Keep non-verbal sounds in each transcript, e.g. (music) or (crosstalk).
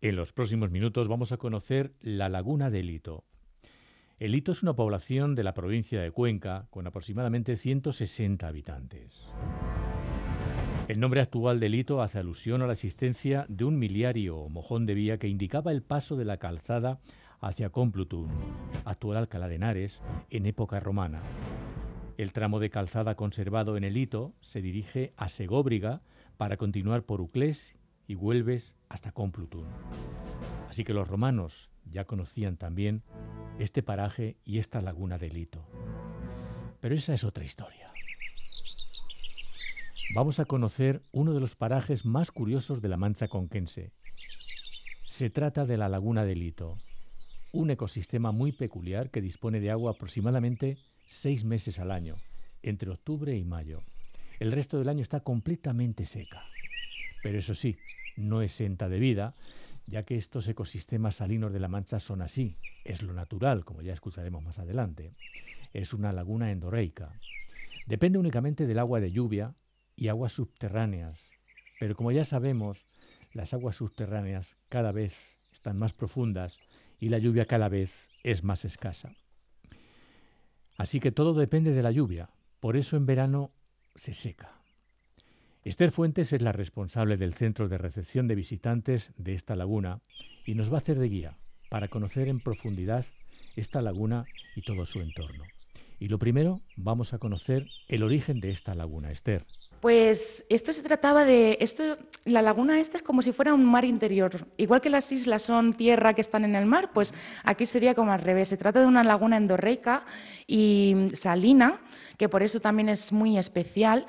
En los próximos minutos vamos a conocer la laguna de Lito. El Lito es una población de la provincia de Cuenca con aproximadamente 160 habitantes. El nombre actual de Lito hace alusión a la existencia de un miliario o mojón de vía que indicaba el paso de la calzada hacia Complutum, actual Alcalá de Henares, en época romana. El tramo de calzada conservado en el hito se dirige a Segóbriga para continuar por Uclés y Huelves hasta Complutum. Así que los romanos ya conocían también este paraje y esta laguna del hito. Pero esa es otra historia. Vamos a conocer uno de los parajes más curiosos de la Mancha conquense. Se trata de la laguna del hito, un ecosistema muy peculiar que dispone de agua aproximadamente seis meses al año, entre octubre y mayo. El resto del año está completamente seca. Pero eso sí, no exenta de vida, ya que estos ecosistemas salinos de la Mancha son así. Es lo natural, como ya escucharemos más adelante. Es una laguna endorreica. Depende únicamente del agua de lluvia y aguas subterráneas. Pero como ya sabemos, las aguas subterráneas cada vez están más profundas y la lluvia cada vez es más escasa. Así que todo depende de la lluvia, por eso en verano se seca. Esther Fuentes es la responsable del centro de recepción de visitantes de esta laguna y nos va a hacer de guía para conocer en profundidad esta laguna y todo su entorno. Y lo primero, vamos a conocer el origen de esta laguna, Esther. Pues esto se trataba de esto, la laguna esta es como si fuera un mar interior, igual que las islas son tierra que están en el mar, pues aquí sería como al revés. Se trata de una laguna endorreica y salina, que por eso también es muy especial.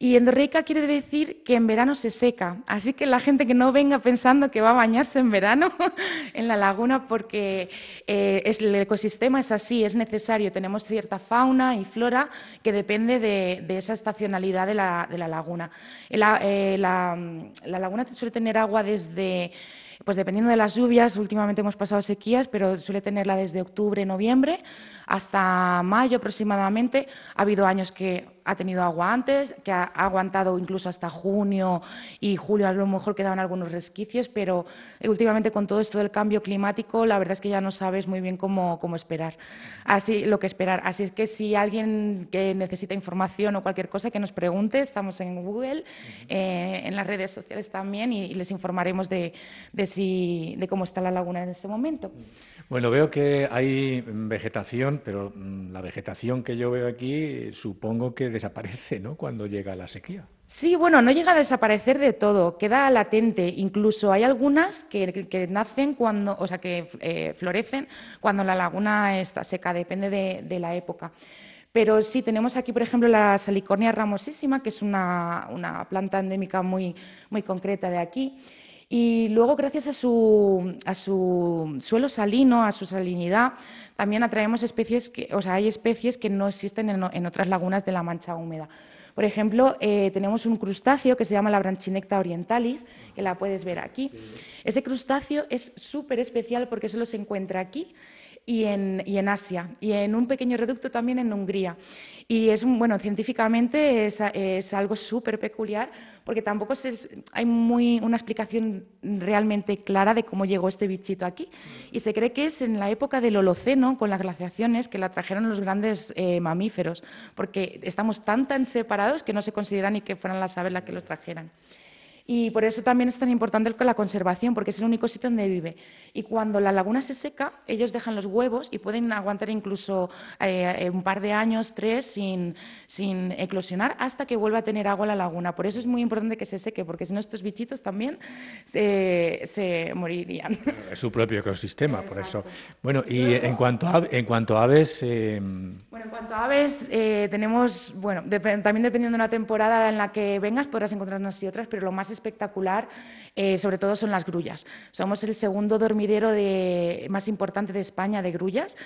Y endorreica quiere decir que en verano se seca, así que la gente que no venga pensando que va a bañarse en verano (laughs) en la laguna, porque eh, el ecosistema es así, es necesario. Tenemos cierta fauna y flora que depende de, esa estacionalidad de la, laguna. Eh, la, la laguna suele tener agua desde pues dependiendo de las lluvias, últimamente hemos pasado sequías, pero suele tenerla desde octubre, noviembre hasta mayo aproximadamente. Ha habido años que ha tenido agua antes, que ha aguantado incluso hasta junio y julio, a lo mejor quedaban algunos resquicios, pero últimamente con todo esto del cambio climático, la verdad es que ya no sabes muy bien cómo, cómo esperar, así lo que esperar. Así es que si alguien que necesita información o cualquier cosa que nos pregunte, estamos en Google, eh, en las redes sociales también y, les informaremos de, de, si, de cómo está la laguna en este momento. Bueno, veo que hay vegetación, pero mm, la vegetación que yo veo aquí supongo que desaparece ¿no? cuando llega la sequía. Sí, bueno, no llega a desaparecer de todo, queda latente. Incluso hay algunas que, nacen cuando, o sea, que eh, florecen cuando la laguna está seca, depende de, la época. Pero sí, tenemos aquí, por ejemplo, la salicornia ramosísima, que es una, una planta endémica muy, muy concreta de aquí. Y luego, gracias a su, a su suelo salino, a su salinidad, también atraemos especies que, o sea, hay especies que no existen en, otras lagunas de la mancha húmeda. Por ejemplo, eh, tenemos un crustáceo que se llama la branchinecta orientalis, que la puedes ver aquí. Ese crustáceo es súper especial porque solo se encuentra aquí y en, Asia, y en un pequeño reducto también en Hungría. Y es, bueno, científicamente es, algo súper peculiar porque tampoco hay una explicación realmente clara de cómo llegó este bichito aquí. Y se cree que es en la época del Holoceno, con las glaciaciones, que la trajeron los grandes eh, mamíferos, porque estamos tan, tan separados que no se considera ni que fueran las aves las que los trajeran. Y por eso también es tan importante la conservación, porque es el único sitio donde vive. Y cuando la laguna se seca, ellos dejan los huevos y pueden aguantar incluso eh, eh, un par de años, tres, sin, sin eclosionar, hasta que vuelva a tener agua la laguna. Por eso es muy importante que se seque, porque si no estos bichitos también se, morirían. Es su propio ecosistema, por eso. Bueno, y en cuanto a, en cuanto a aves... Em, bueno, en cuanto a aves, eh, tenemos, bueno, también dependiendo de una temporada en la que vengas, podrás encontrar unas y otras, pero lo más espectacular, eh, sobre todo, son las grullas. Somos el segundo dormidero más importante de España de grullas,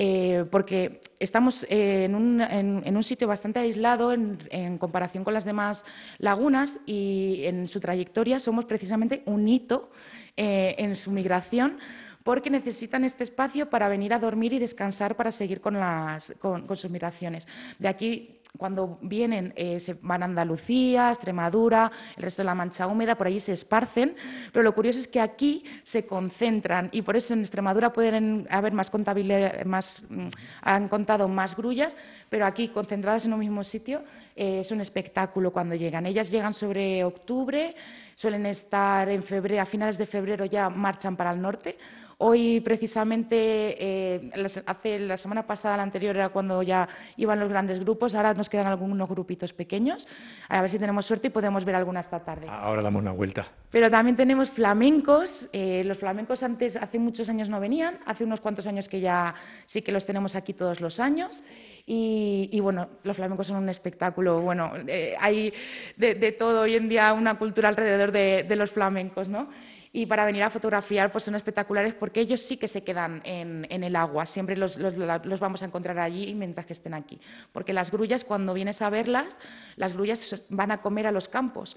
eh, porque estamos en un, sitio bastante aislado en, comparación con las demás lagunas y en su trayectoria somos precisamente un hito eh, en su migración porque necesitan este espacio para venir a dormir y descansar para seguir con, las, con, sus migraciones. De aquí cuando vienen eh, se van a Andalucía, Extremadura, el resto de la Mancha Húmeda, por allí se esparcen, pero lo curioso es que aquí se concentran y por eso en Extremadura pueden haber más contabilidad, más, mm, han contado más grullas, pero aquí concentradas en un mismo sitio eh, es un espectáculo cuando llegan. Ellas llegan sobre octubre, suelen estar en febrero, a finales de febrero ya marchan para el norte Hoy, precisamente, eh, hace la semana pasada, la anterior, era cuando ya iban los grandes grupos. Ahora nos quedan algunos grupitos pequeños. A ver si tenemos suerte y podemos ver alguna esta tarde. Ahora damos una vuelta. Pero también tenemos flamencos. Eh, los flamencos antes, hace muchos años no venían. Hace unos cuantos años que ya sí que los tenemos aquí todos los años. Y, bueno, los flamencos son un espectáculo. Bueno, eh, hay de, todo hoy en día una cultura alrededor de, de los flamencos, ¿no? Y para venir a fotografiar pues son espectaculares porque ellos sí que se quedan en, el agua, siempre los, los, vamos a encontrar allí mientras que estén aquí, porque las grullas cuando vienes a verlas, las grullas van a comer a los campos.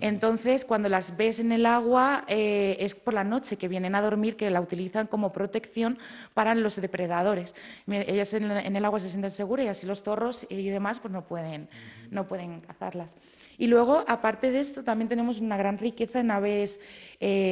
Entonces, cuando las ves en el agua, eh, es por la noche que vienen a dormir, que la utilizan como protección para los depredadores. Ellas en, el agua se sienten seguras y así los zorros y demás pues no pueden, no pueden cazarlas. Y luego, aparte de esto, también tenemos una gran riqueza en aves. Eh,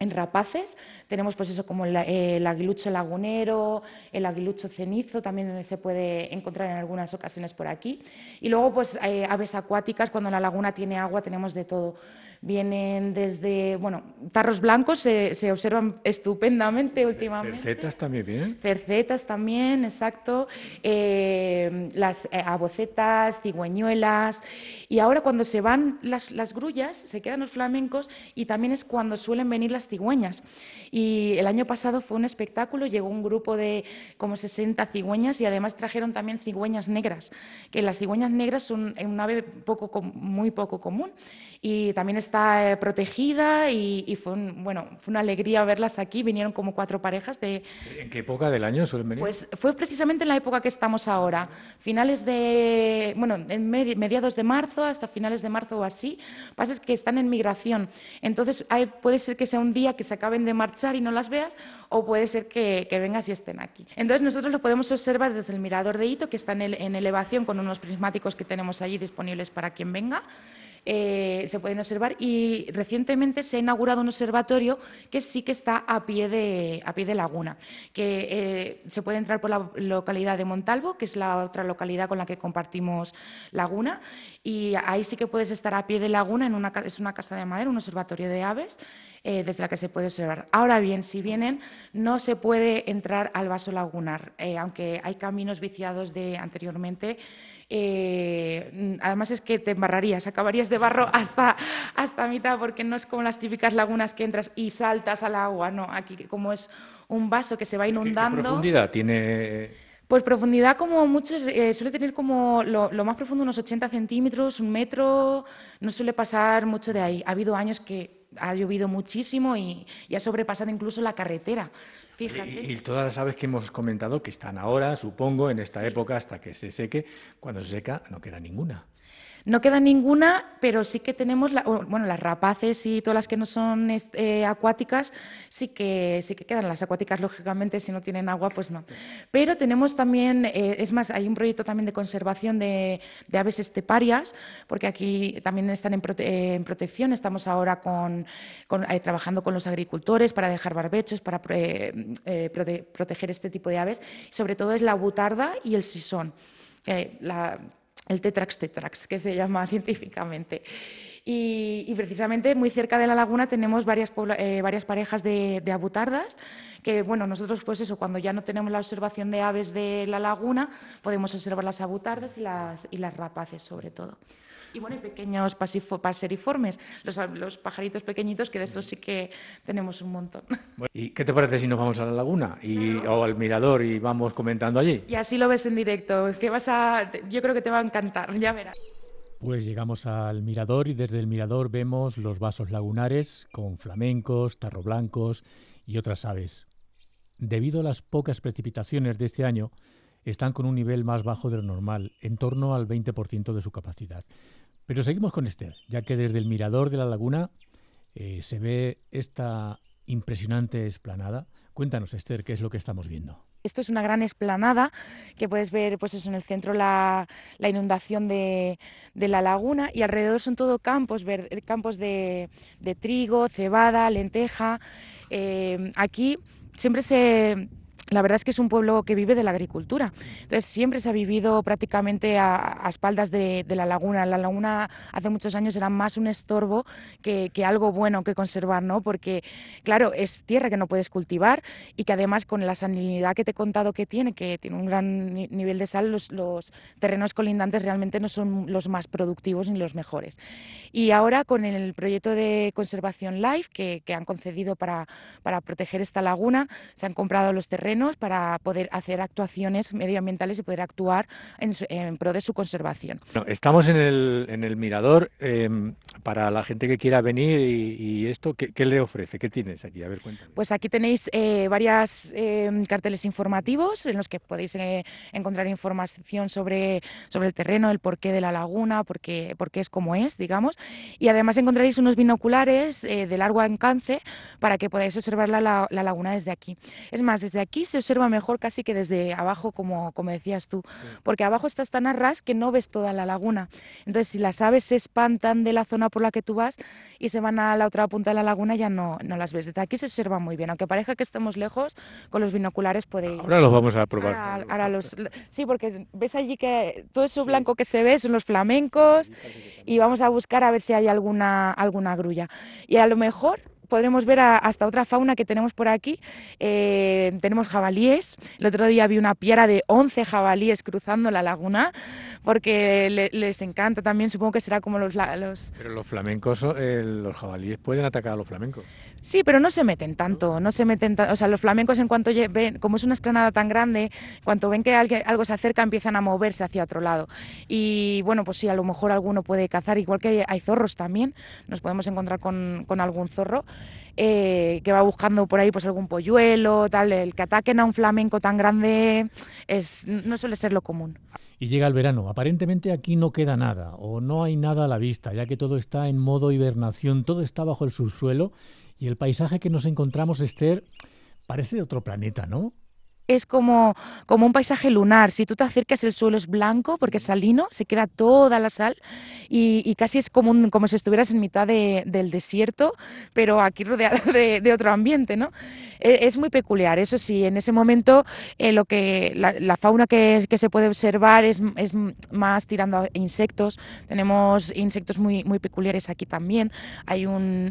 en rapaces tenemos pues eso como el, aguilucho lagunero, el aguilucho cenizo, también se puede encontrar en algunas ocasiones por aquí. Y luego pues eh, aves acuáticas, cuando la laguna tiene agua tenemos de todo. Vienen desde, bueno, tarros blancos se, se observan estupendamente últimamente. Cercetas también vienen. Cercetas también, exacto. Eh, las eh, abocetas, cigüeñuelas. Y ahora cuando se van las, las grullas, se quedan los flamencos y también es cuando suelen venir las cigüeñas. Y el año pasado fue un espectáculo, llegó un grupo de como 60 cigüeñas y además trajeron también cigüeñas negras, que las cigüeñas negras son un ave poco, muy poco común y también está eh, protegida y, fue, bueno, fue una alegría verlas aquí, vinieron como cuatro parejas de... ¿En qué época del año suelen venir? Pues fue precisamente en la época que estamos ahora, finales de, bueno, en mediados de marzo hasta finales de marzo o así, pasa es que están en migración, entonces puede ser que sea un día que se acaben de marchar y no las veas, o puede ser que, vengas y estén aquí. Entonces nosotros lo podemos observar desde el mirador de Hito, que está en elevación con unos prismáticos que tenemos allí disponibles para quien venga. Eh, se pueden observar y recientemente se ha inaugurado un observatorio que sí que está a pie de, a pie de laguna, que eh, se puede entrar por la localidad de Montalvo, que es la otra localidad con la que compartimos laguna, y ahí sí que puedes estar a pie de laguna, en una, es una casa de madera, un observatorio de aves, eh, desde la que se puede observar. Ahora bien, si vienen, no se puede entrar al vaso lagunar, aunque hay caminos viciados de anteriormente eh, además es que te embarrarías, acabarías de barro hasta, hasta mitad, porque no es como las típicas lagunas que entras y saltas al agua, no, aquí como es un vaso que se va inundando. ¿Qué, profundidad tiene? Pues profundidad como muchos, eh, suele tener como lo, más profundo unos 80 centímetros, un metro, no suele pasar mucho de ahí. Ha habido años que ha llovido muchísimo y, y ha sobrepasado incluso la carretera. Y, todas las aves que hemos comentado, que están ahora, supongo, en esta época hasta que se seque, cuando se seca no queda ninguna. No queda ninguna, pero sí que tenemos, bueno, las rapaces y todas las que no son eh, acuáticas, sí que, sí que quedan. Las acuáticas, lógicamente, si no tienen agua, pues no. Pero tenemos también, eh, es más, hay un proyecto también de conservación de, aves esteparias, porque aquí también están en, protección. Estamos ahora con, eh, trabajando con los agricultores para dejar barbechos, para proteger este tipo de aves. Sobre todo es la butarda y el sisón. El tetrax tetrax, que se llama (laughs) científicamente. Y, precisamente muy cerca de la laguna tenemos varias, eh, varias parejas de, abutardas, que bueno, nosotros pues eso, cuando ya no tenemos la observación de aves de la laguna, podemos observar las abutardas y las, y las rapaces sobre todo. Y bueno, y pequeños paseriformes, los, los, pajaritos pequeñitos, que de estos sí que tenemos un montón. ¿Y qué te parece si nos vamos a la laguna y, o al mirador y vamos comentando allí? Y así lo ves en directo, que vas a, yo creo que te va a encantar, ya verás. Pues llegamos al mirador y desde el mirador vemos los vasos lagunares con flamencos, tarroblancos y otras aves. Debido a las pocas precipitaciones de este año, están con un nivel más bajo de lo normal, en torno al 20% de su capacidad. Pero seguimos con Esther, ya que desde el mirador de la laguna se ve esta impresionante esplanada. Cuéntanos, Esther, qué es lo que estamos viendo. Esto es una gran esplanada que puedes ver pues eso, en el centro la, inundación de, la laguna y alrededor son todo campos, campos de, trigo, cebada, lenteja. Eh, aquí siempre se la verdad es que es un pueblo que vive de la agricultura. Entonces siempre se ha vivido prácticamente a, espaldas de, la laguna. La laguna hace muchos años era más un estorbo que, algo bueno que conservar, ¿no? Porque, claro, es tierra que no puedes cultivar y que además con la salinidad que te he contado que tiene, que tiene un gran nivel de sal, los, terrenos colindantes realmente no son los más productivos ni los mejores. Y ahora con el proyecto de conservación LIFE que, que han concedido para, para proteger esta laguna, se han comprado los terrenos para poder hacer actuaciones medioambientales y poder actuar en, pro de su conservación. estamos en el, en el mirador. Em, para la gente que quiera venir y, esto, ¿qué, le ofrece? ¿Qué tienes aquí? A ver, cuéntame. Pues aquí tenéis eh, varios em, carteles informativos en los que podéis eh, encontrar información sobre, sobre el terreno, el porqué de la laguna, por qué, es como es, digamos. Y además encontraréis unos binoculares eh, de largo alcance para que podáis observar la, la, laguna desde aquí. Es más, desde aquí se observa mejor casi que desde abajo, como, como decías tú, porque abajo estás tan a ras que no ves toda la laguna. Entonces, si las aves se espantan de la zona por la que tú vas y se van a la otra punta de la laguna, ya no, no las ves. Desde aquí se observa muy bien, aunque parezca que estemos lejos, con los binoculares puede Ahora los vamos a probar. Ahora, los, sí, porque ves allí que todo eso blanco que se ve son los flamencos y vamos a buscar a ver si hay alguna, alguna grulla. Y a lo mejor podremos ver hasta otra fauna que tenemos por aquí. Eh, tenemos jabalíes. El otro día vi una piara de 11 jabalíes cruzando la laguna porque les encanta también. Supongo que será como los... los... Pero los flamencos, eh, los jabalíes pueden atacar a los flamencos. Sí, pero no se meten tanto. No se meten O sea, los flamencos en cuanto ven, como es una esplanada tan grande, cuanto ven que algo se acerca empiezan a moverse hacia otro lado. Y bueno, pues sí, a lo mejor alguno puede cazar, igual que hay, zorros también. Nos podemos encontrar con, con algún zorro. Eh, que va buscando por ahí pues algún polluelo, tal, el que ataquen a un flamenco tan grande es, no suele ser lo común. Y llega el verano, aparentemente aquí no queda nada o no hay nada a la vista, ya que todo está en modo hibernación, todo está bajo el subsuelo y el paisaje que nos encontramos, Esther, parece de otro planeta, ¿no? Es como, como un paisaje lunar. Si tú te acercas, el suelo es blanco porque es salino, se queda toda la sal y, casi es como, como si estuvieras en mitad del desierto, pero aquí rodeado (laughs) de, otro ambiente. ¿no? E, es muy peculiar. Eso sí, en ese momento eh, lo que, la, fauna que, se puede observar es, es, más tirando a insectos. Tenemos insectos muy, muy peculiares aquí también. Hay un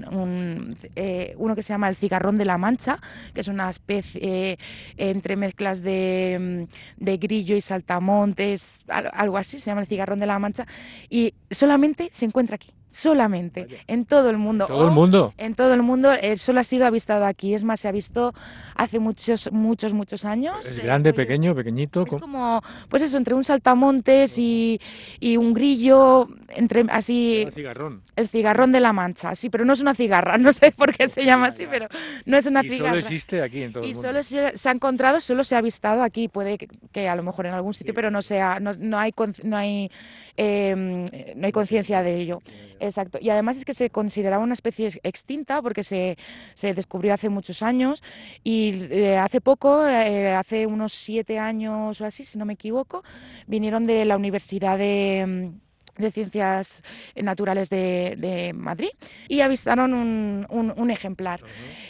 eh, uno que se llama el cigarrón de la mancha, que es una especie eh, entre mezclas de, mm, de, grillo y saltamontes, algo así, se llama el cigarrón de la mancha, y solamente se encuentra aquí solamente en todo el mundo. ¿Todo el mundo? En todo el mundo, el sol ha sido avistado aquí. Es más, se ha visto hace muchos, muchos, muchos años. ¿Es grande, pequeño, pequeñito? Es como, pues eso, entre un saltamontes y, y un grillo, entre así... El cigarrón. El cigarrón de la mancha, sí, pero no es una cigarra, (laughs) no sé por qué se llama así, pero no es una cigarra. Y solo existe aquí en todo el mundo. Y solo se, ha encontrado, solo se ha avistado aquí, puede que, a lo mejor en algún sitio, pero no, sea, no, no hay, no hay, em, no hay conciencia de ello. Exacto. Y además es que se consideraba una especie extinta porque se, se descubrió hace muchos años y eh, hace poco, eh, hace unos siete años o así, si no me equivoco, vinieron de la Universidad de de Ciencias Naturales de, Madrid y avistaron un, ejemplar.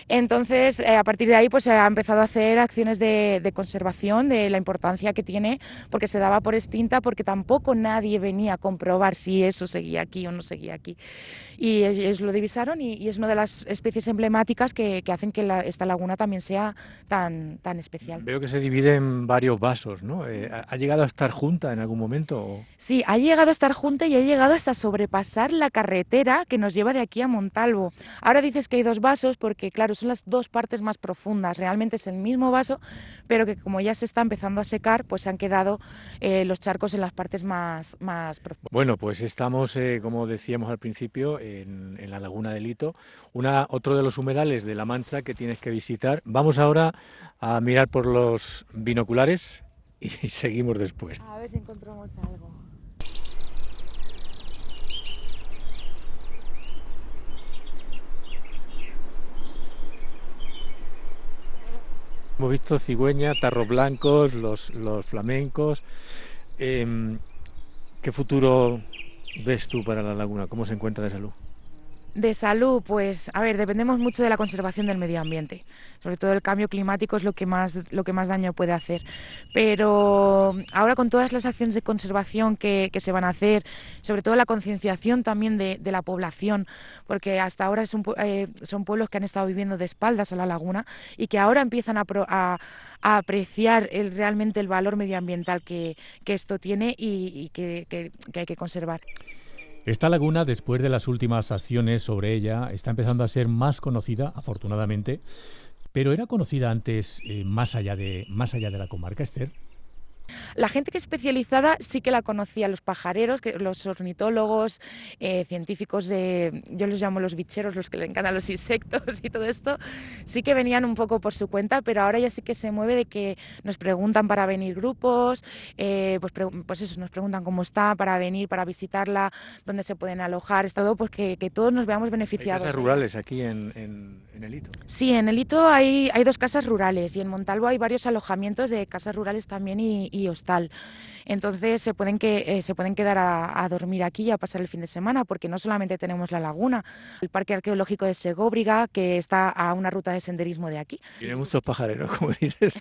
Entonces, eh, a partir de ahí, pues se ha empezado a hacer acciones de, conservación, de la importancia que tiene, porque se daba por extinta, porque tampoco nadie venía a comprobar si eso seguía aquí o no seguía aquí. Y ellos lo divisaron y, es una de las especies emblemáticas que, hacen que esta laguna también sea tan, tan especial. Veo que se divide en varios vasos, ¿no? Eh, ¿Ha llegado a estar junta en algún momento? Sí, ha llegado a estar junta y he llegado hasta sobrepasar la carretera que nos lleva de aquí a Montalvo. Ahora dices que hay dos vasos porque, claro, son las dos partes más profundas. Realmente es el mismo vaso, pero que como ya se está empezando a secar, pues se han quedado eh, los charcos en las partes más, más profundas. Bueno, pues estamos, eh, como decíamos al principio, en, en, la Laguna del Hito, una, otro de los humedales de La Mancha que tienes que visitar. Vamos ahora a mirar por los binoculares y (laughs) seguimos después. A ver si encontramos algo. Hemos visto cigüeñas, tarros blancos, los, los flamencos. Em, ¿Qué futuro ves tú para la laguna? ¿Cómo se encuentra de salud? De salud, pues a ver, dependemos mucho de la conservación del medio ambiente. Sobre todo el cambio climático es lo que más, lo que más daño puede hacer. Pero ahora con todas las acciones de conservación que, se van a hacer, sobre todo la concienciación también de, la población, porque hasta ahora eh, son pueblos que han estado viviendo de espaldas a la laguna y que ahora empiezan a, apreciar realmente el valor medioambiental que, esto tiene y, que hay que conservar. Esta laguna, después de las últimas acciones sobre ella, está empezando a ser más conocida, afortunadamente, pero era conocida antes eh, más, allá de, más allá de la comarca, Esther. La gente que es especializada sí que la conocía, los pajareros, los ornitólogos, eh, científicos de, yo los llamo los bicheros, los que le encantan los insectos y todo esto, sí que venían un poco por su cuenta, pero ahora ya sí que se mueve de que nos preguntan para venir grupos, eh, pues, pues, eso, nos preguntan cómo está para venir, para visitarla, dónde se pueden alojar, es todo pues que, todos nos veamos beneficiados. Hay casas rurales aquí en, en, el Hito. Sí, en el Hito hay, hay dos casas rurales y en Montalvo hay varios alojamientos de casas rurales también y hostal. Entonces se pueden, que, eh, se pueden quedar a, dormir aquí y a pasar el fin de semana, porque no solamente tenemos la laguna, el Parque Arqueológico de Segóbriga, que está a una ruta de senderismo de aquí. Tiene muchos pajareros, como dices.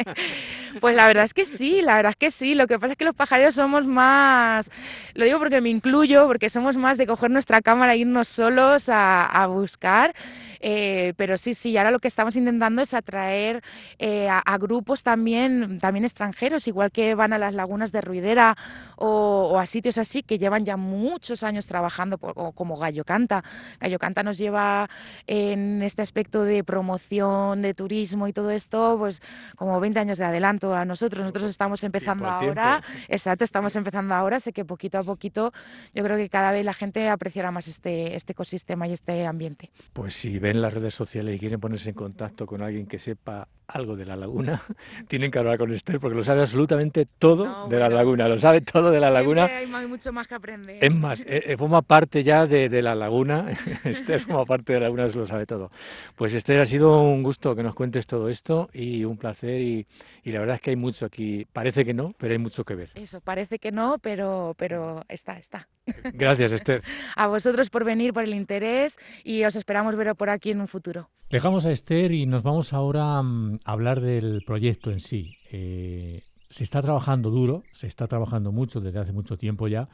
(laughs) pues la verdad es que sí, la verdad es que sí. Lo que pasa es que los pajareros somos más, lo digo porque me incluyo, porque somos más de coger nuestra cámara e irnos solos a, buscar. Eh, pero sí, sí, ahora lo que estamos intentando es atraer eh, a, grupos también, también extranjeros, igual que van a las lagunas de Ruidera o, a sitios así que llevan ya muchos años trabajando, como Gallo Canta. Gallo Canta nos lleva en este aspecto de promoción, de turismo y todo esto, pues como 20 años de adelanto a nosotros. Nosotros estamos empezando ahora, exacto, estamos empezando ahora, sé que poquito a poquito yo creo que cada vez la gente apreciará más este, este ecosistema y este ambiente. Pues si ven las redes sociales y quieren ponerse en contacto con alguien que sepa algo de la laguna, (laughs) tienen que hablar con Esther porque lo sabe absolutamente todo de la laguna, lo sabe todo de la laguna. Hay mucho más que aprender. Es más, eh, eh, forma parte ya de, de, la laguna, (laughs) Esther forma parte de la laguna, eso lo sabe todo. Pues Esther, ha sido un gusto que nos cuentes todo esto y un placer y, y, la verdad es que hay mucho aquí, parece que no, pero hay mucho que ver. Eso, parece que no, pero, pero está, está. Gracias, (laughs) Esther. A vosotros por venir, por el interés y os esperamos ver por aquí en un futuro. Dejamos a Esther y nos vamos ahora mm, a hablar del proyecto en sí. Eh, se está trabajando duro, se está trabajando mucho desde hace mucho tiempo ya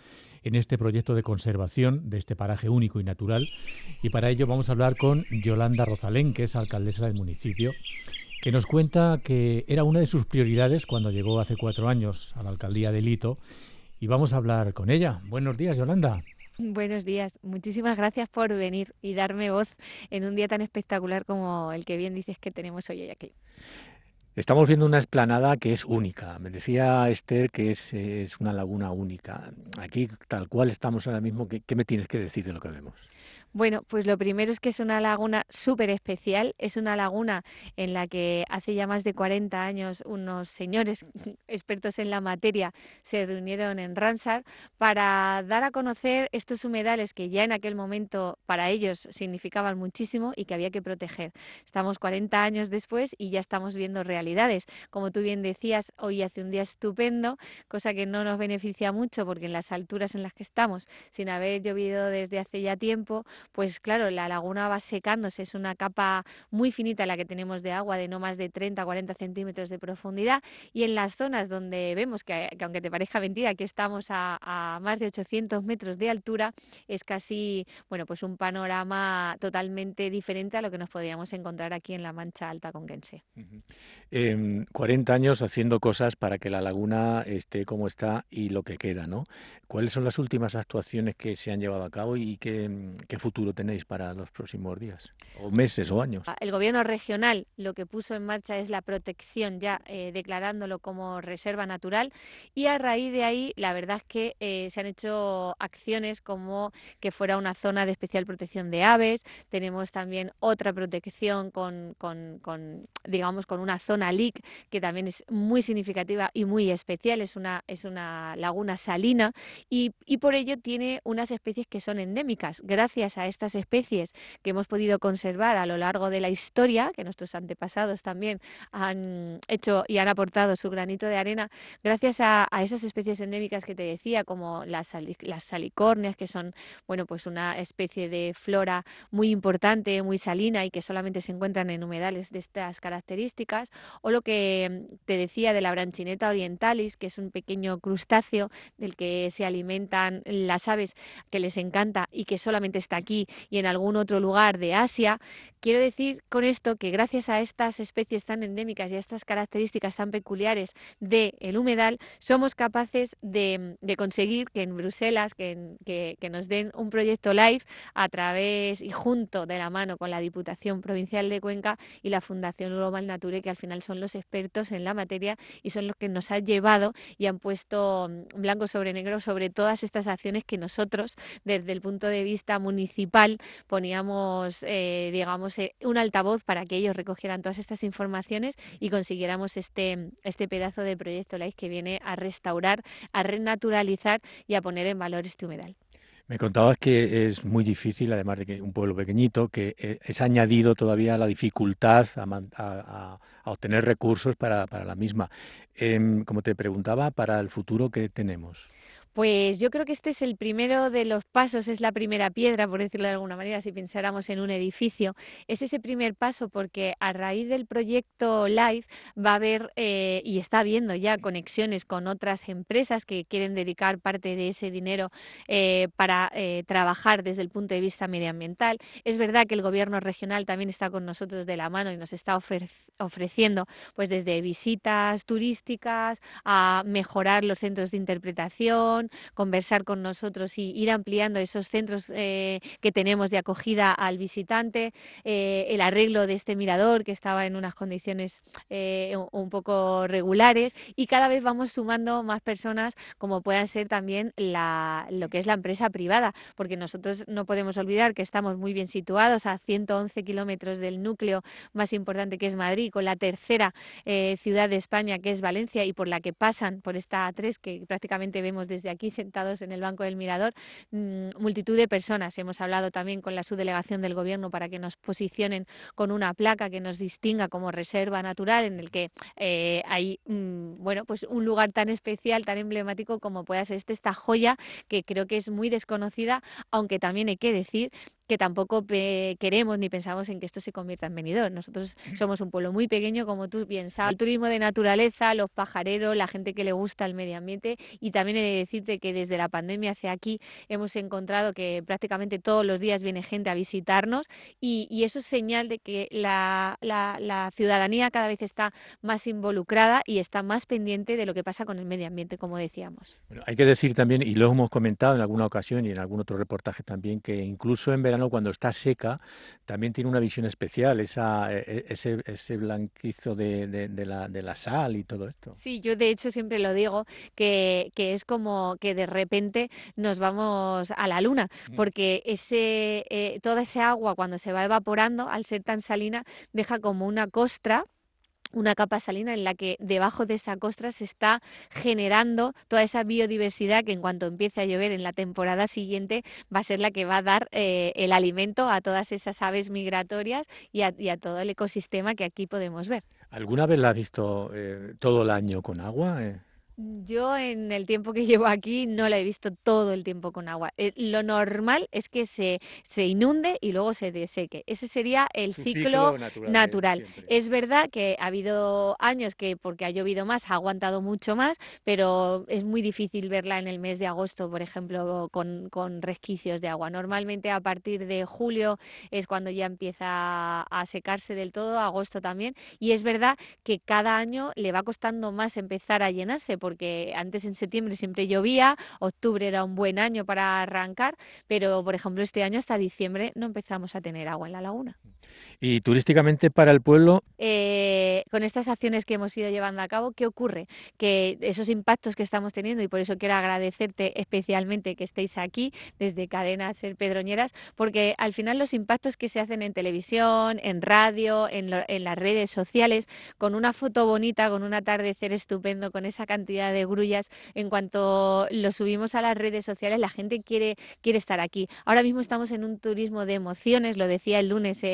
en este proyecto de conservación de este paraje único y natural. Y para ello vamos a hablar con Yolanda Rozalén, que es alcaldesa del municipio, que nos cuenta que era una de sus prioridades cuando llegó hace cuatro años a la alcaldía de Lito. Y vamos a hablar con ella. Buenos días, Yolanda. Buenos días, muchísimas gracias por venir y darme voz en un día tan espectacular como el que bien dices que tenemos hoy aquí. Estamos viendo una esplanada que es única. Me decía Esther que es, una laguna única. Aquí, tal cual estamos ahora mismo, ¿qué me tienes que decir de lo que vemos? Bueno, pues lo primero es que es una laguna súper especial. Es una laguna en la que hace ya más de 40 años unos señores (laughs) expertos en la materia se reunieron en Ramsar para dar a conocer estos humedales que ya en aquel momento para ellos significaban muchísimo y que había que proteger. Estamos 40 años después y ya estamos viendo realidades. Como tú bien decías, hoy hace un día estupendo, cosa que no nos beneficia mucho porque en las alturas en las que estamos, sin haber llovido desde hace ya tiempo, pues claro, la laguna va secándose, es una capa muy finita la que tenemos de agua, de no más de 30 40 centímetros de profundidad, y en las zonas donde vemos que, aunque te parezca mentira, que estamos a, más de 800 metros de altura, es casi, bueno, pues un panorama totalmente diferente a lo que nos podríamos encontrar aquí en la Mancha Alta Conquense. 40 em, años haciendo cosas para que la laguna esté como está y lo que queda, ¿no? ¿Cuáles son las últimas actuaciones que se han llevado a cabo y qué, qué futuro tenéis para los próximos días, o meses o años? El gobierno regional lo que puso en marcha es la protección ya eh, declarándolo como reserva natural y a raíz de ahí la verdad es que eh, se han hecho acciones como que fuera una zona de especial protección de aves, tenemos también otra protección con, con, digamos, con una zona LIC que también es muy significativa y muy especial, es una, es una laguna salina y, por ello tiene unas especies que son endémicas. Gracias a a estas especies que hemos podido conservar a lo largo de la historia, que nuestros antepasados también han hecho y han aportado su granito de arena, gracias a, esas especies endémicas que te decía, como las, las salicornias, que son bueno, pues una especie de flora muy importante, muy salina y que solamente se encuentran en humedales de estas características, o lo que te decía de la branchineta orientalis, que es un pequeño crustáceo del que se alimentan las aves que les encanta y que solamente está aquí y en algún otro lugar de Asia. Quiero decir con esto que gracias a estas especies tan endémicas y a estas características tan peculiares del humedal, somos capaces de, conseguir que en Bruselas, que, que, nos den un proyecto live a través y junto de la mano con la Diputación Provincial de Cuenca y la Fundación Global Nature, que al final son los expertos en la materia y son los que nos han llevado y han puesto mm, blanco sobre negro sobre todas estas acciones que nosotros, desde el punto de vista municipal, poníamos, eh, digamos, eh, un altavoz para que ellos recogieran todas estas informaciones y consiguiéramos este, este pedazo de proyecto LIFE que viene a restaurar, a renaturalizar y a poner en valor este humedal. Me contabas que es muy difícil, además de que un pueblo pequeñito, que eh, es añadido todavía la dificultad a, obtener recursos para, la misma. Em, como te preguntaba, para el futuro, ¿qué tenemos? Pues yo creo que este es el primero de los pasos, es la primera piedra, por decirlo de alguna manera, si pensáramos en un edificio. Es ese primer paso porque a raíz del proyecto LIFE va a haber eh, y está habiendo ya conexiones con otras empresas que quieren dedicar parte de ese dinero eh, para eh, trabajar desde el punto de vista medioambiental. Es verdad que el gobierno regional también está con nosotros de la mano y nos está ofreciendo pues desde visitas turísticas a mejorar los centros de interpretación conversar con nosotros y ir ampliando esos centros eh, que tenemos de acogida al visitante, eh, el arreglo de este mirador que estaba en unas condiciones eh, un poco regulares y cada vez vamos sumando más personas como puedan ser también lo que es la empresa privada, porque nosotros no podemos olvidar que estamos muy bien situados a 111 kilómetros del núcleo más importante que es Madrid, con la tercera ciudad de España que es Valencia y por la que pasan por esta A3 que prácticamente vemos desde aquí sentados en el banco del Mirador, mm, multitud de personas. Hemos hablado también con la subdelegación del Gobierno para que nos posicionen con una placa que nos distinga como reserva natural, en el que eh, hay mm, bueno, pues un lugar tan especial, tan emblemático como pueda ser este, esta joya que creo que es muy desconocida, aunque también hay que decir que tampoco queremos ni pensamos en que esto se convierta en venidor. Nosotros somos un pueblo muy pequeño, como tú bien sabes. El turismo de naturaleza, los pajareros, la gente que le gusta el medio ambiente y también he de decirte que desde la pandemia hacia aquí hemos encontrado que prácticamente todos los días viene gente a visitarnos y, eso es señal de que la, ciudadanía cada vez está más involucrada y está más pendiente de lo que pasa con el medio ambiente, como decíamos. hay que decir también, y lo hemos comentado en alguna ocasión y en algún otro reportaje también, que incluso en verano cuando está seca, también tiene una visión especial, esa, e, e, ese, ese blanquizo de, de, la, de, la, sal y todo esto. Sí, yo de hecho siempre lo digo, que, que es como que de repente nos vamos a la luna, mm. porque ese, eh, toda esa agua cuando se va evaporando, al ser tan salina, deja como una costra una capa salina en la que debajo de esa costra se está generando toda esa biodiversidad que en cuanto empiece a llover en la temporada siguiente va a ser la que va a dar eh, el alimento a todas esas aves migratorias y a, todo el ecosistema que aquí podemos ver. ¿Alguna vez la has visto eh, todo el año con agua? Eh? Yo en el tiempo que (laughs) llevo aquí no la he visto todo el tiempo con agua. Eh, lo normal es que se, se, inunde y luego se deseque. Ese sería el ciclo, natural. Es verdad que ha habido años que porque ha llovido más ha aguantado mucho más, pero es muy difícil verla en el mes de agosto, por ejemplo, con, con resquicios de agua. Normalmente a partir de julio es cuando ya empieza a secarse del todo, agosto también. Y es verdad que cada año le va costando más empezar a llenarse porque antes en septiembre siempre llovía, octubre era un buen año para arrancar, pero por ejemplo este año hasta diciembre no empezamos a tener agua en la laguna. Y turísticamente para el pueblo. Eh, con estas acciones que hemos ido llevando a cabo, ¿qué ocurre? Que esos impactos que estamos teniendo, y por eso quiero agradecerte especialmente que estéis aquí desde Cadenas Ser Pedroñeras, porque al final los impactos que se hacen en televisión, en radio, en, en las redes sociales, con una foto bonita, con un atardecer estupendo, con esa cantidad cantidad de grullas. En cuanto lo subimos a las redes sociales, la gente quiere, quiere estar aquí. Ahora mismo estamos en un turismo de emociones, lo decía el lunes eh,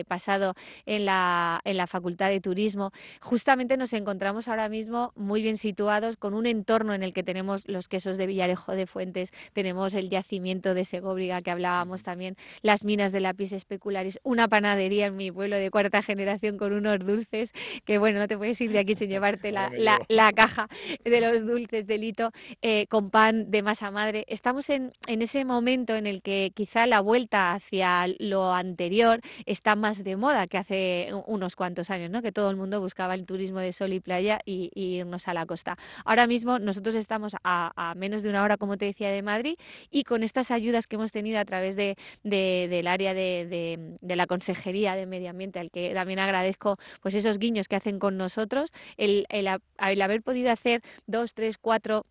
eh, pasado en la, en la Facultad de Turismo. Justamente nos encontramos ahora mismo muy bien situados con un entorno en el que tenemos los quesos de Villarejo de Fuentes, tenemos el yacimiento de Segóbriga que hablábamos también, las minas de lápiz especularis, una panadería en mi pueblo de cuarta generación con unos dulces que bueno, no te puedes ir de aquí sin (laughs) llevarte la, la, caja (laughs) de los dulces de Lito eh, con pan de masa madre. Estamos en, en ese momento en el que quizá la vuelta hacia lo anterior está más de moda que hace unos cuantos años, ¿no? que todo el mundo buscaba el turismo de sol y playa y, irnos a la costa. Ahora mismo nosotros estamos a, menos de una hora, como te decía, de Madrid y con estas ayudas que hemos tenido a través de, del área de, de, la Consejería de Medio Ambiente, al que también agradezco pues esos guiños que hacen con nosotros, el, el, el haber podido hacer dos, tres, cuatro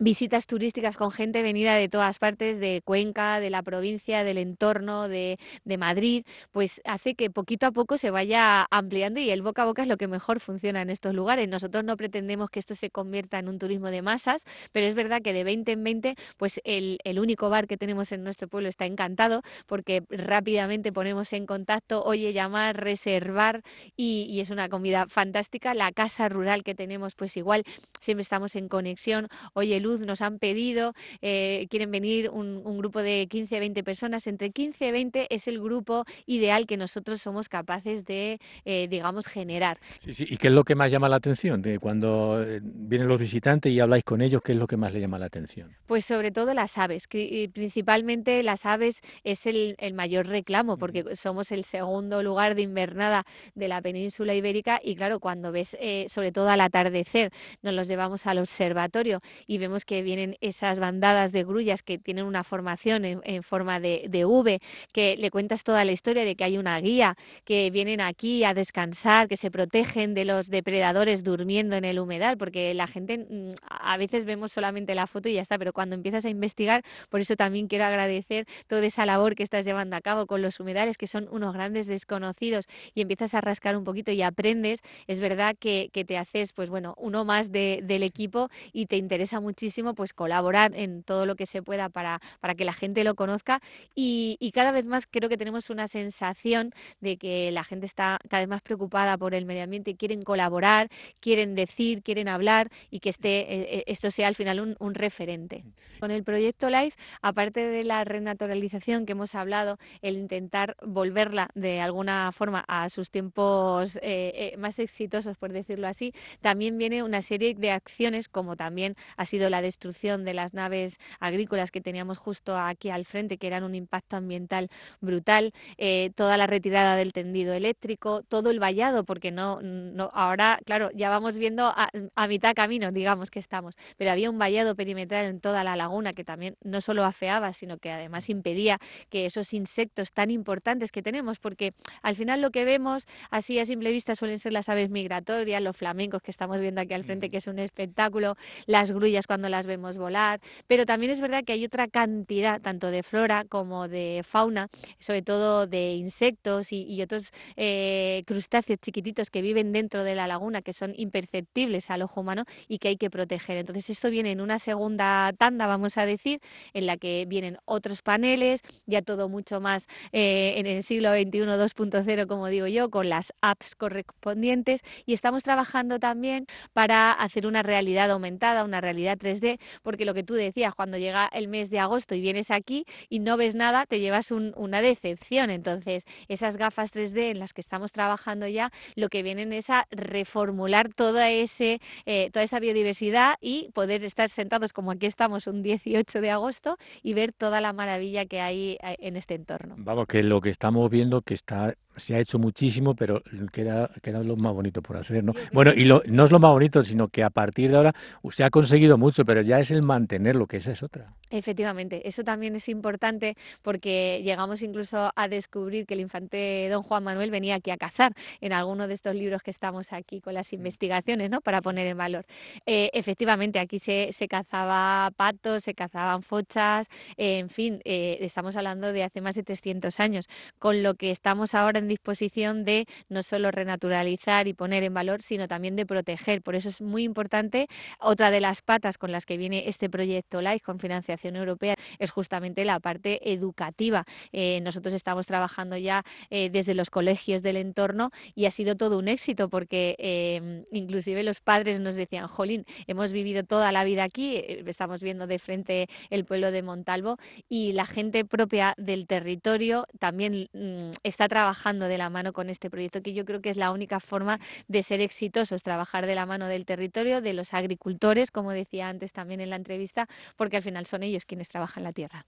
visitas turísticas con gente venida de todas partes, de Cuenca, de la provincia, del entorno, de, de, Madrid, pues hace que poquito a poco se vaya ampliando y el boca a boca es lo que mejor funciona en estos lugares. Nosotros no pretendemos que esto se convierta en un turismo de masas, pero es verdad que de 20 en 20, pues el, el único bar que tenemos en nuestro pueblo está encantado porque rápidamente ponemos en contacto, oye, llamar, reservar y, y es una comida fantástica. La casa rural que tenemos, pues igual, siempre estamos en conexión, oye, Luz nos han pedido, eh, quieren venir un, grupo de 15, 20 personas. Entre 15 y 20 es el grupo ideal que nosotros somos capaces de, eh, digamos, generar. Sí, sí. ¿Y qué es lo que más llama la atención? De cuando eh, vienen los visitantes y habláis con ellos, ¿qué es lo que más le llama la atención? Pues sobre todo las aves. Principalmente las aves es el, mayor reclamo porque somos el segundo lugar de invernada de la península ibérica y claro, cuando ves sobre todo al atardecer, nos los llevamos al observatorio y vemos que vienen esas bandadas de grullas que tienen una formación en, forma de, V, que le cuentas toda la historia de que hay una guía, que vienen aquí a descansar, que se protegen de los depredadores durmiendo en el humedal, porque la gente mm, a veces vemos solamente la foto y ya está, pero cuando empiezas a investigar, por eso también quiero agradecer toda esa labor que estás llevando a cabo con los humedales, que son unos grandes desconocidos, y empiezas a rascar un poquito y aprendes, es verdad que, te haces, pues bueno, uno más del equipo y te interesa mucho muchísimo pues colaborar en todo lo que se pueda para, para que la gente lo conozca y, cada vez más creo que tenemos una sensación de que la gente está cada vez más preocupada por el medio ambiente, quieren colaborar, quieren decir, quieren hablar y que este, eh, eh, esto sea al final un, un referente. Con el proyecto LIFE, aparte de la renaturalización que hemos hablado, el intentar volverla de alguna forma a sus tiempos eh, más exitosos, por decirlo así, también viene una serie de acciones como también ha sido la destrucción de las naves agrícolas que teníamos justo aquí al frente, que eran un impacto ambiental brutal, eh, toda la retirada del tendido eléctrico, todo el vallado, porque no, no ahora, claro, ya vamos viendo a, mitad camino, digamos que estamos, pero había un vallado perimetral en toda la laguna que también no solo afeaba, sino que además impedía que esos insectos tan importantes que tenemos, porque al final lo que vemos así a simple vista suelen ser las aves migratorias, los flamencos que estamos viendo aquí al frente, que es un espectáculo, las grullas cuando cuando las vemos volar, pero también es verdad que hay otra cantidad, tanto de flora como de fauna, sobre todo de insectos y, otros eh, crustáceos chiquititos que viven dentro de la laguna, que son imperceptibles al ojo humano y que hay que proteger. Entonces esto viene en una segunda tanda, vamos a decir, en la que vienen otros paneles, ya todo mucho más eh, en el siglo XXI 2.0, como digo yo, con las apps correspondientes y estamos trabajando también para hacer una realidad aumentada, una realidad 3D, porque lo que tú decías, cuando llega el mes de agosto y vienes aquí y no ves nada, te llevas una decepción. Entonces, esas gafas 3D en las que estamos trabajando ya, lo que vienen es a reformular toda, ese, eh, toda esa biodiversidad y poder estar sentados como aquí estamos un 18 de agosto y ver toda la maravilla que hay eh, en este entorno. Vamos, que lo que estamos viendo que está se ha hecho muchísimo, pero queda, queda lo más bonito por hacer, ¿no? Bueno, y no es lo más bonito, sino que a partir de ahora se ha conseguido mucho, pero ya es el mantenerlo, que esa es otra. Efectivamente, eso también es importante porque llegamos incluso a descubrir que el infante don Juan Manuel venía aquí a cazar en alguno de estos libros que estamos aquí con las mm. investigaciones, ¿no? Para poner en valor. Eh, efectivamente, aquí se, cazaba patos, se cazaban fochas, en fin, eh, estamos hablando de hace más de 300 años, con lo que estamos ahora en disposición de no solo renaturalizar y poner en valor, sino también de proteger. Por eso es muy importante otra de las patas con las que viene este proyecto LIFE con financiación Europea es justamente la parte educativa. Eh, nosotros estamos trabajando ya eh, desde los colegios del entorno y ha sido todo un éxito porque em, inclusive los padres nos decían, Jolín, hemos vivido toda la vida aquí, eh, estamos viendo de frente el pueblo de Montalvo y la gente propia del territorio también mm, está trabajando de la mano con este proyecto que yo creo que es la única forma de ser exitosos, trabajar de la mano del territorio, de los agricultores, como decía antes también en la entrevista, porque al final son ellos quienes trabajan la tierra.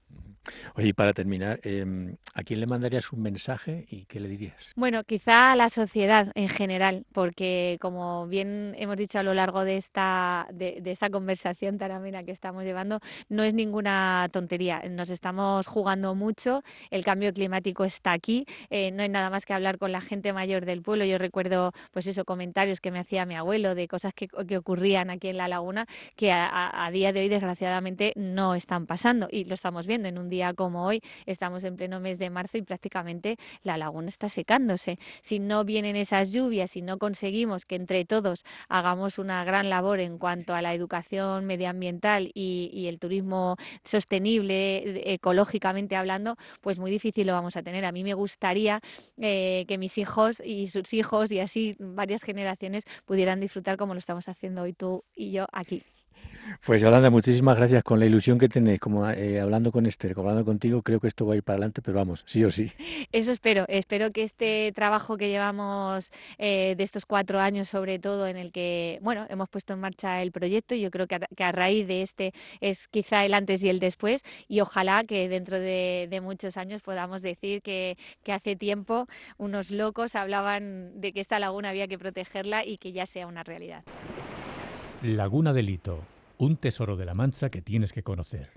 Oye, y para terminar, em, ¿a quién le mandarías un mensaje y qué le dirías? Bueno, quizá a la sociedad en general, porque como bien hemos dicho a lo largo de esta, de, esta conversación tan amena que estamos llevando, no es ninguna tontería. Nos estamos jugando mucho, el cambio climático está aquí, eh, no hay nada más que hablar con la gente mayor del pueblo. Yo recuerdo, pues esos comentarios que me hacía mi abuelo de cosas que, ocurrían aquí en la laguna, que a día de hoy, desgraciadamente, no están pasando y lo estamos viendo en un día como hoy, estamos en pleno mes de marzo y prácticamente la laguna está secándose. Si no vienen esas lluvias, si no conseguimos que entre todos hagamos una gran labor en cuanto a la educación medioambiental y, el turismo sostenible, ecológicamente hablando, pues muy difícil lo vamos a tener. A mí me gustaría eh, que mis hijos y sus hijos y así varias generaciones pudieran disfrutar como lo estamos haciendo hoy tú y yo aquí. Pues Yolanda, muchísimas gracias con la ilusión que tenéis, como eh, hablando con Esther, como hablando contigo, creo que esto va a ir para adelante, pero vamos, sí o sí. Eso espero, espero que este trabajo que llevamos eh, de estos cuatro años, sobre todo en el que, bueno, hemos puesto en marcha el proyecto, yo creo que a, raíz de este es quizá el antes y el después, y ojalá que dentro de, muchos años podamos decir que, que hace tiempo unos locos hablaban de que esta laguna había que protegerla y que ya sea una realidad. Laguna del Lito un tesoro de la Mancha que tienes que conocer.